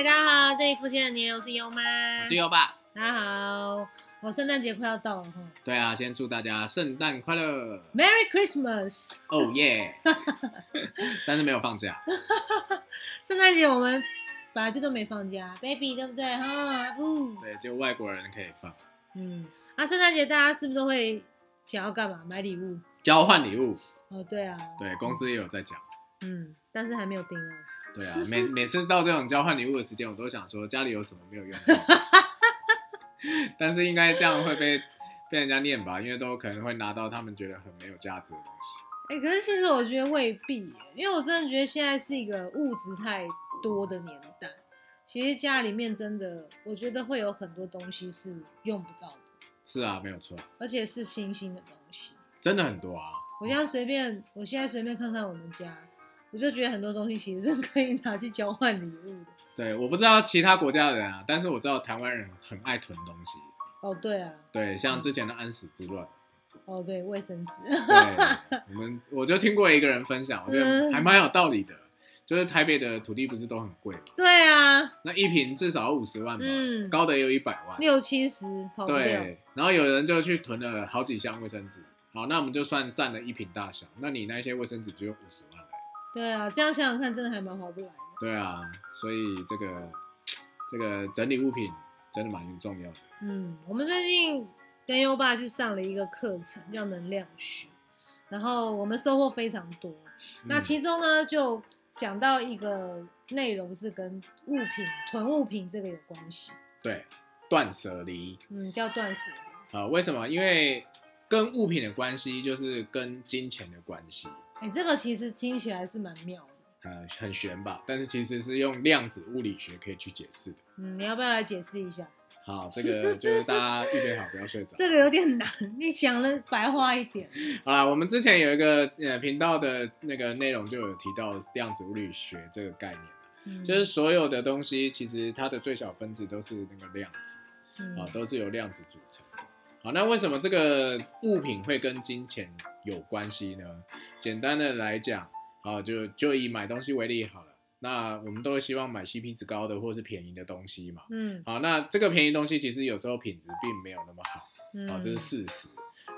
嗨，大家好，这里福建的年我是优妈。我是优爸。大家好，我圣诞节快要到了哈对啊，先祝大家圣诞快乐，，Merry Christmas！哦耶！但是没有放假，圣诞节我们本来就都没放假，baby 对不对哈？不，对，就外国人可以放。嗯，啊，圣诞节大家是不是都会想要干嘛？买礼物？交换礼物，哦，对啊，对，公司也有在讲。嗯，但是还没有定案。对啊，每每次到这种交换礼物的时间，我都想说家里有什么没有用到，但是应该这样会被被人家念吧，因为都可能会拿到他们觉得很没有价值的东西。哎、可是其实我觉得未必，因为我真的觉得现在是一个物质太多的年代。其实家里面真的，我觉得会有很多东西是用不到的，是啊，没有错，而且是新兴的东西。真的很多啊。我现在随便，我现在随便看看我们家，我就觉得很多东西其实是可以拿去交换礼物的。对，我不知道其他国家的人啊，但是我知道台湾人很爱囤东西。哦，对啊，对，像之前的安史之乱，哦对，卫生纸。对，我们我就听过一个人分享，我觉得嗯还蛮有道理的。就是台北的土地不是都很贵嘛，对啊，那一平至少要五十万吧，嗯高的也有一百万。六七十跑。对，然后有人就去囤了好几箱卫生纸。好，那我们就算占了一瓶大小，那你那些卫生纸只有五十万嘞。对啊，这样想想看，真的还蛮划不来的。对啊，所以这个这个整理物品真的蛮重要的。嗯，我们最近跟优爸去上了一个课程，叫能量学，然后我们收获非常多。那嗯其中呢，就讲到一个内容是跟物品囤物品这个有关系，对断舍离嗯，叫断舍离。啊、为什么？因为跟物品的关系就是跟金钱的关系。哎、这个其实听起来是蛮妙的。呃，很玄吧，但是其实是用量子物理学可以去解释的。嗯，你要不要来解释一下？好，这个就是大家预备好，不要睡着。这个有点难，你讲了白话一点。好啦，我们之前有一个呃频道的那个内容就有提到量子物理学这个概念嗯，就是所有的东西其实它的最小分子都是那个量子嗯啊，都是由量子组成的。好，那为什么这个物品会跟金钱有关系呢？简单的来讲，啊，就就以买东西为例好了。那我们都会希望买 CP 值高的或是便宜的东西嘛。嗯好，那这个便宜东西其实有时候品质并没有那么好，嗯，好，这是事实。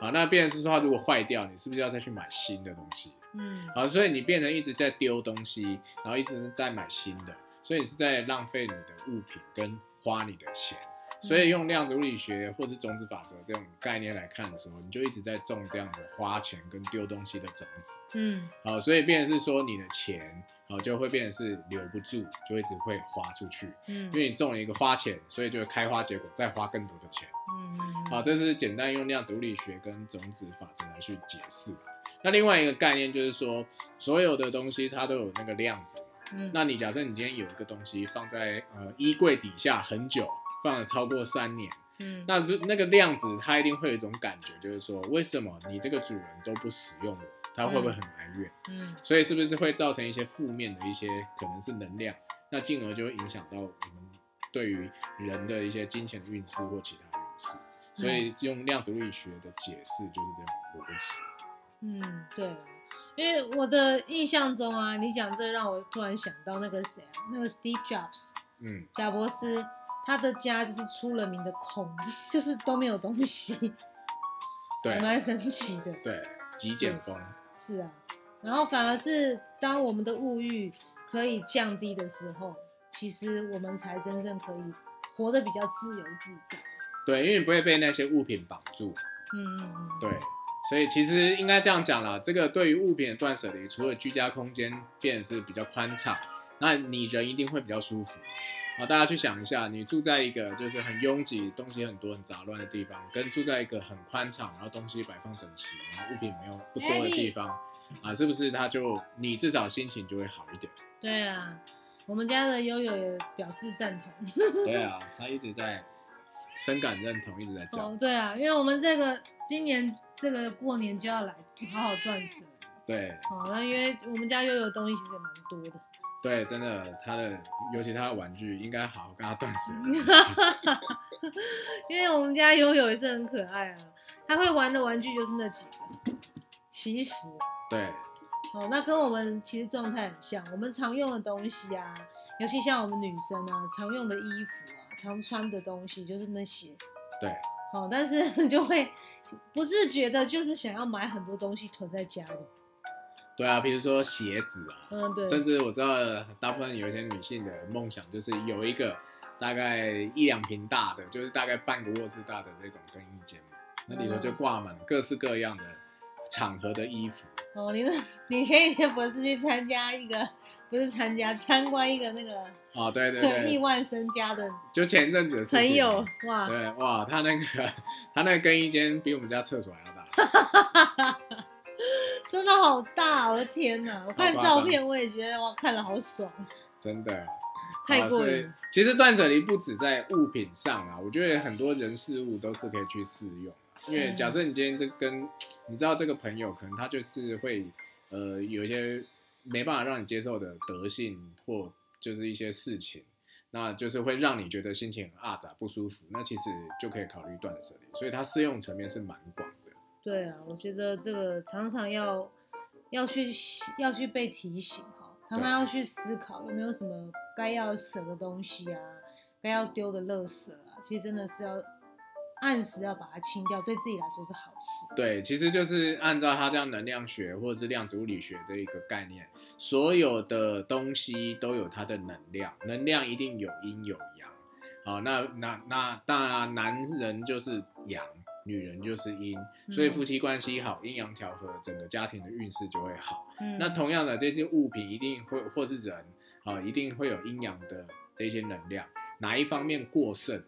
好，那变成是说它如果坏掉，你是不是要再去买新的东西？嗯好，所以你变成一直在丢东西，然后一直在买新的，所以你是在浪费你的物品跟花你的钱。所以用量子物理学或是种子法则这种概念来看的时候，你就一直在种这样子花钱跟丢东西的种子。嗯好，所以变成是说你的钱，好就会变成是留不住，就一直会花出去。嗯因为你种了一个花钱，所以就会开花结果，再花更多的钱。嗯，好，这是简单用量子物理学跟种子法则来去解释的。那另外一个概念就是说，所有的东西它都有那个量子嘛。嗯那你假设你今天有一个东西放在呃衣柜底下很久，放了超过三年，嗯。那就那个量子它一定会有一种感觉，就是说为什么你这个主人都不使用我，它会不会很埋怨？嗯。所以是不是会造成一些负面的一些可能是能量，那进而就会影响到我们对于人的一些金钱运势或其他运势。所以用量子物理学的解释就是这样逻辑。嗯，对，因为我的印象中啊，你讲这让我突然想到那个谁啊，那个 Steve Jobs，嗯，贾伯斯，他的家就是出了名的空，就是都没有东西，对还蛮神奇的。对，极简风。是啊，然后反而是当我们的物欲可以降低的时候，其实我们才真正可以活得比较自由自在。对，因为你不会被那些物品绑住。嗯嗯嗯，对，所以其实应该这样讲啦，这个对于物品的断舍离，除了居家空间变得是比较宽敞，那你人一定会比较舒服。好，大家去想一下，你住在一个就是很拥挤、东西很多、很杂乱的地方，跟住在一个很宽敞，然后东西摆放整齐，然后物品没有不多的地方，啊，是不是他就你至少心情就会好一点？对啊，我们家的悠悠也表示赞同。对啊，他一直在深感认同，一直在讲。哦，对啊，因为我们这个今年这个过年就要来好好断舍离。对哦，那因为我们家悠悠的东西其实也蛮多的。对，真的，他的尤其他的玩具，应该好好跟他断舍离。因为我们家悠悠也是很可爱啊，他会玩的玩具就是那几个。其实，对，哦，那跟我们其实状态很像，我们常用的东西啊，尤其像我们女生啊，常用的衣服啊，常穿的东西就是那些。对，哦，但是 就会不自觉的，就是想要买很多东西囤在家里。对啊，比如说鞋子啊，嗯，对，甚至我知道大部分有一些女性的梦想就是有一个大概一两平大的，就是大概半个卧室大的这种更衣间嘛，那里头就挂满各式各样的场合的衣服。哦，你那，你前几天不是去参加一个，不是参加参观一个那个哦，对对 对，亿万身家的，就前一阵子的事情朋友哇，对哇，他那个 他那个更衣间比我们家厕所还要大。真的好大，我的天哪！我看照片，我也觉得哇，看了好爽。真的，太过瘾。其实断舍离不止在物品上啊，我觉得很多人事物都是可以去试用。因为假设你今天这跟你知道这个朋友，可能他就是会呃有一些没办法让你接受的德性，或就是一些事情，那就是会让你觉得心情很阿杂不舒服。那其实就可以考虑断舍离，所以它适用层面是蛮广。对啊，我觉得这个常常要要去要去被提醒哈，常常要去思考有没有什么该要舍的东西啊，该要丢的垃圾啊，其实真的是要按时要把它清掉，对自己来说是好事。对，其实就是按照他这样能量学或者是量子物理学这一个概念，所有的东西都有它的能量，能量一定有阴有阳。好，那那那当然，男人就是阳。女人就是阴，所以夫妻关系好，阴阳调和，整个家庭的运势就会好。那同样的，这些物品一定会，或是人啊，一定会有阴阳的这些能量，哪一方面过剩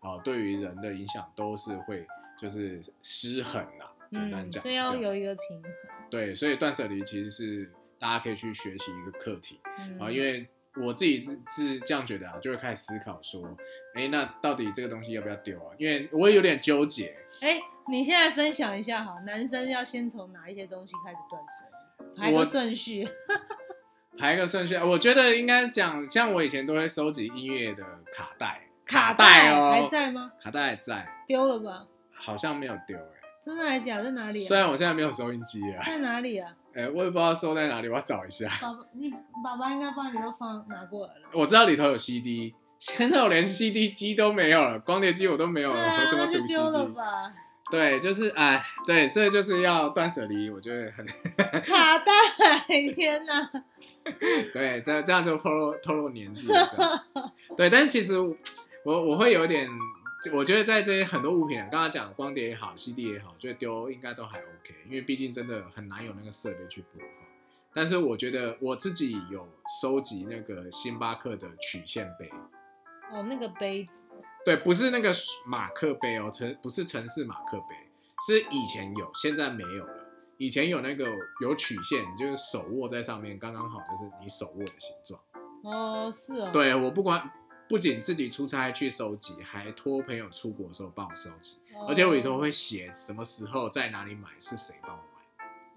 啊，对于人的影响都是会就是失衡啦。简单讲，所以要有一个平衡。对，所以断舍离其实是大家可以去学习一个课题啊，因为我自己是是这样觉得啊，就会开始思考说，哎，那到底这个东西要不要丢啊？因为我也有点纠结。哎，你现在分享一下哈，男生要先从哪一些东西开始断舍？排个顺序。排个顺序，我觉得应该讲，像我以前都会收集音乐的卡带，卡带哦，还在吗？卡带还在，丢了吧？好像没有丢哎，真的还是假？在哪里？虽然我现在没有收音机啊，在哪里啊？哎，我也不知道收在哪里，我要找一下。爸爸，你爸爸应该帮你都放拿过来了。我知道里头有 CD。现在我连 CD 机都没有了，光碟机我都没有了，我怎么读 CD？对，就是哎，对，这就是要断舍离，我觉得很卡带，天哪！对，这这样就透露透露年纪了。对，但是其实我我会有点，我觉得在这些很多物品，刚刚讲光碟也好，CD 也好，觉得丢应该都还 OK，因为毕竟真的很难有那个设备去播放。但是我觉得我自己有收集那个星巴克的曲线杯。哦，那个杯子，对，不是那个马克杯哦，城不是城市马克杯，是以前有，现在没有了。以前有那个有曲线，就是手握在上面，刚刚好就是你手握的形状。哦，是哦。对我不管，不仅自己出差去收集，还托朋友出国的时候帮我收集，而且我里头会写什么时候在哪里买，是谁帮我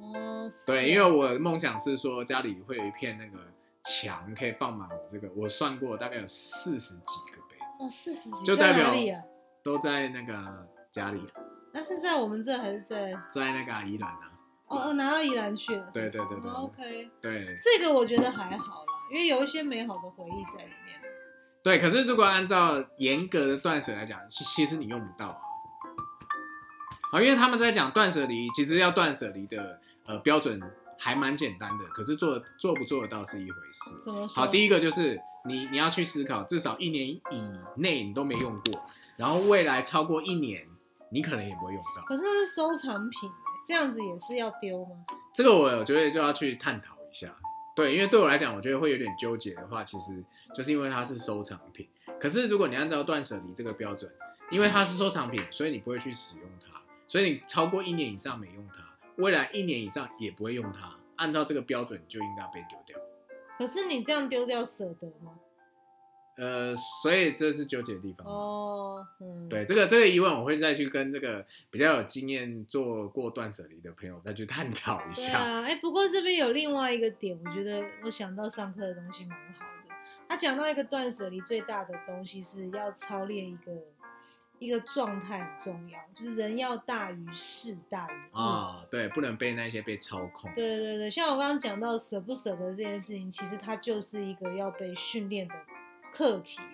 买。哦，对，因为我的梦想是说家里会有一片那个。墙可以放满我这个，我算过大概有四十几个杯子哦，四十几，就代表都在那个家里。那是在我们这还是在在那个宜兰啊？哦哦，拿到宜兰去了。对对对对，OK。对，这个我觉得还好啦，因为有一些美好的回忆在里面。对，可是如果按照严格的断舍来讲，其其实你用不到啊。啊，因为他们在讲断舍离，其实要断舍离的呃标准。还蛮简单的，可是做做不做得到是一回事。怎么好，第一个就是你你要去思考，至少一年以内你都没用过，然后未来超过一年，你可能也不会用到。可是是收藏品，这样子也是要丢吗？这个我觉得就要去探讨一下。对，因为对我来讲，我觉得会有点纠结的话，其实就是因为它是收藏品。可是如果你按照断舍离这个标准，因为它是收藏品，所以你不会去使用它，所以你超过一年以上没用它。未来一年以上也不会用它，按照这个标准就应该被丢掉。可是你这样丢掉舍得吗？呃，所以这是纠结的地方。哦，嗯，对，这个这个疑问我会再去跟这个比较有经验做过断舍离的朋友再去探讨一下。啊，哎，不过这边有另外一个点，我觉得我想到上课的东西蛮好的。他讲到一个断舍离最大的东西是要操练一个一个状态很重要，就是人要大于事大于物。啊、对，不能被那些被操控。对对对，像我刚刚讲到舍不舍得这件事情，其实它就是一个要被训练的课题啦。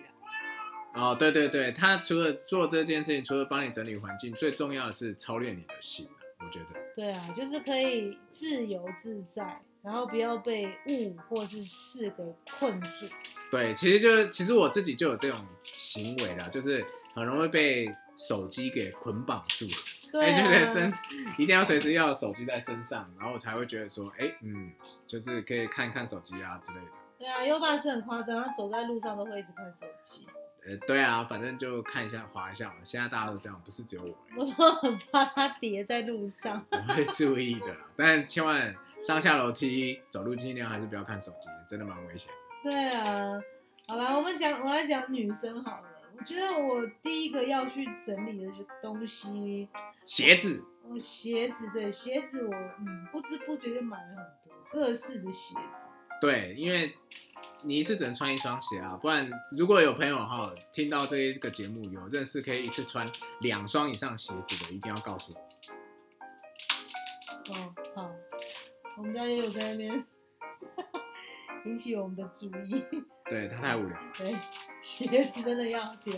哦，对对对，他除了做这件事情，除了帮你整理环境，最重要的是操练你的心啊我觉得。对啊，就是可以自由自在，然后不要被物或是事给困住。对，其实就是其实我自己就有这种行为啦，就是很容易被手机给捆绑住，对哎，就觉得啊，身一定要随时要有手机在身上，然后我才会觉得说，哎，嗯，就是可以看看手机啊之类的。对啊，优爸是很夸张，他走在路上都会一直看手机，呃，对啊，反正就看一下、划一下嘛。现在大家都这样，不是只有我，我都很怕他跌在路上。我会注意的啦。但千万上下楼梯、走路尽量还是不要看手机，真的蛮危险。对啊，好啦，我们讲，我来讲女生好了。我觉得我第一个要去整理的东西，鞋子，哦，鞋子，对，鞋子我嗯不知不觉就买了很多各式的鞋子。对，因为你一次只能穿一双鞋啊，不然如果有朋友哈听到这一个节目有认识可以一次穿两双以上鞋子的，一定要告诉我。哦，好，我们家也有在那边 引起我们的注意。对他太无聊了。对，鞋子真的要丢，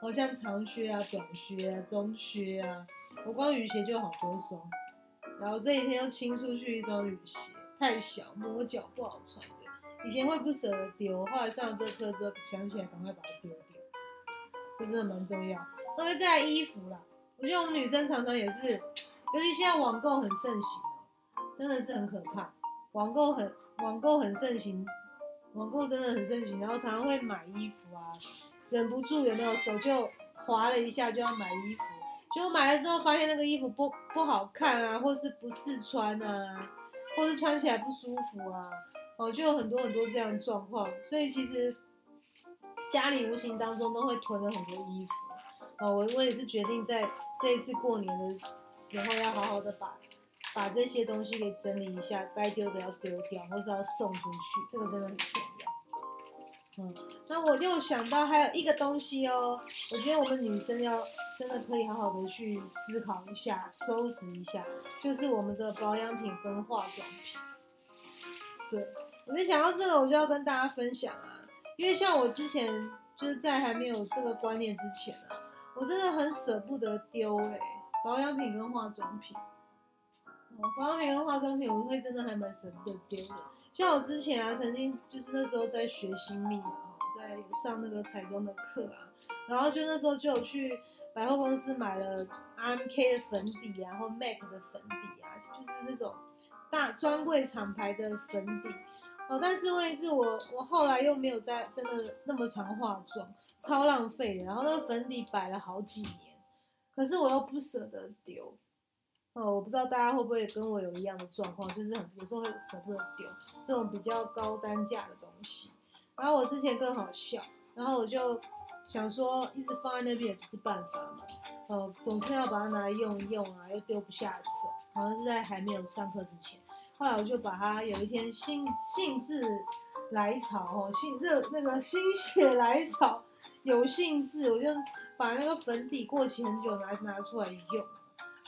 好像长靴啊、短靴啊、中靴啊，我光雨鞋就好多双。然后这几天又清出去一双雨鞋，太小，磨脚不好穿的。以前会不舍得丢，后来上了这课之后想起来，赶快把它丢掉，这真的蛮重要。特别再来衣服啦，我觉得我们女生常常也是，尤其现在网购很盛行，真的是很可怕。网购很网购很盛行，网购真的很盛行，然后常常会买衣服啊，忍不住有没有手就滑了一下就要买衣服，结果买了之后发现那个衣服不不好看啊，或是不试穿啊，或是穿起来不舒服啊，哦，就有很多很多这样的状况，所以其实家里无形当中都会囤了很多衣服。哦，我我也是决定在这一次过年的时候要好好的把把这些东西给整理一下，该丢的要丢掉，或是要送出去，这个真的很重要。嗯，那我又想到还有一个东西哦，我觉得我们女生要真的可以好好的去思考一下、收拾一下，就是我们的保养品跟化妆品。对，我就想到这个，我就要跟大家分享啊，因为像我之前就是在还没有这个观念之前啊，我真的很舍不得丢哎、保养品跟化妆品。哦，保养品跟化妆品，我会真的还蛮舍不得丢的。像我之前啊，曾经就是那时候在学新密嘛，哈，在上那个彩妆的课啊，然后就那时候就有去百货公司买了 RMK 的粉底啊，或 MAC 的粉底啊，就是那种大专柜厂牌的粉底。哦，但是问题是我我后来又没有在真的那么常化妆，超浪费的。然后那个粉底摆了好几年，可是我又不舍得丢。呃，我不知道大家会不会跟我有一样的状况，就是很有时候会舍不得丢这种比较高单价的东西。然后我之前更好笑，然后我就想说，一直放在那边也不是办法嘛，呃，总是要把它拿来用一用啊，又丢不下手。好像是在还没有上课之前，后来我就把它有一天兴兴致来潮哦，兴热那个心血来潮，有兴致，我就把那个粉底过期很久拿拿出来用。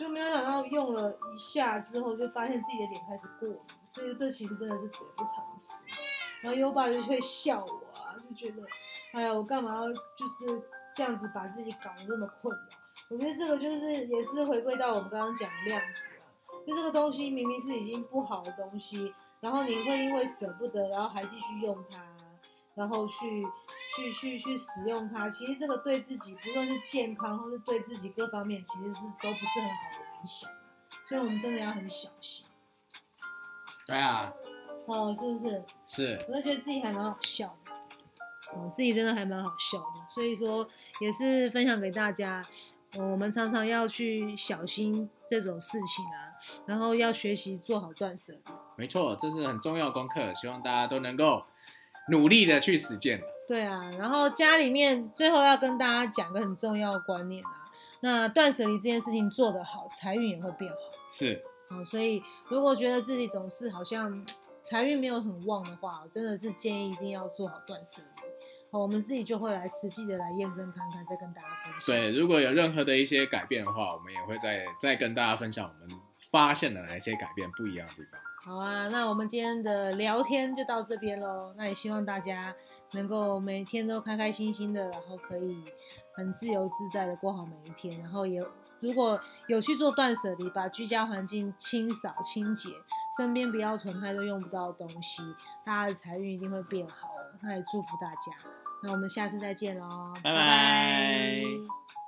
就没有想到用了一下之后，就发现自己的脸开始过敏，所以这其实真的是得不偿失。然后优爸就会笑我啊，就觉得，哎呀，我干嘛要就是这样子把自己搞得那么困扰？我觉得这个就是也是回归到我们刚刚讲的量子啊，就这个东西明明是已经不好的东西，然后你会因为舍不得，然后还继续用它，然后去去去去使用它，其实这个对自己不论是健康或是对自己各方面，其实是都不是很好的影响，所以我们真的要很小心。对啊，哦，是不是？是，我就觉得自己还蛮好笑的，哦，自己真的还蛮好笑的，所以说也是分享给大家，呃我们常常要去小心这种事情啊，然后要学习做好断舍离。没错，这是很重要的功课，希望大家都能够努力的去实践。对啊，然后家里面最后要跟大家讲个很重要的观念啊，那断舍离这件事情做得好，财运也会变好。是，好，所以如果觉得自己总是好像财运没有很旺的话，我真的是建议一定要做好断舍离。好，我们自己就会来实际的来验证看看，再跟大家分享。对，如果有任何的一些改变的话，我们也会再再跟大家分享我们发现的哪一些改变不一样的地方。好啊，那我们今天的聊天就到这边喽。那也希望大家能够每天都开开心心的，然后可以很自由自在的过好每一天。然后也如果有去做断舍离，把居家环境清扫清洁，身边不要囤太多用不到的东西，大家的财运一定会变好。那也祝福大家。那我们下次再见喽，拜拜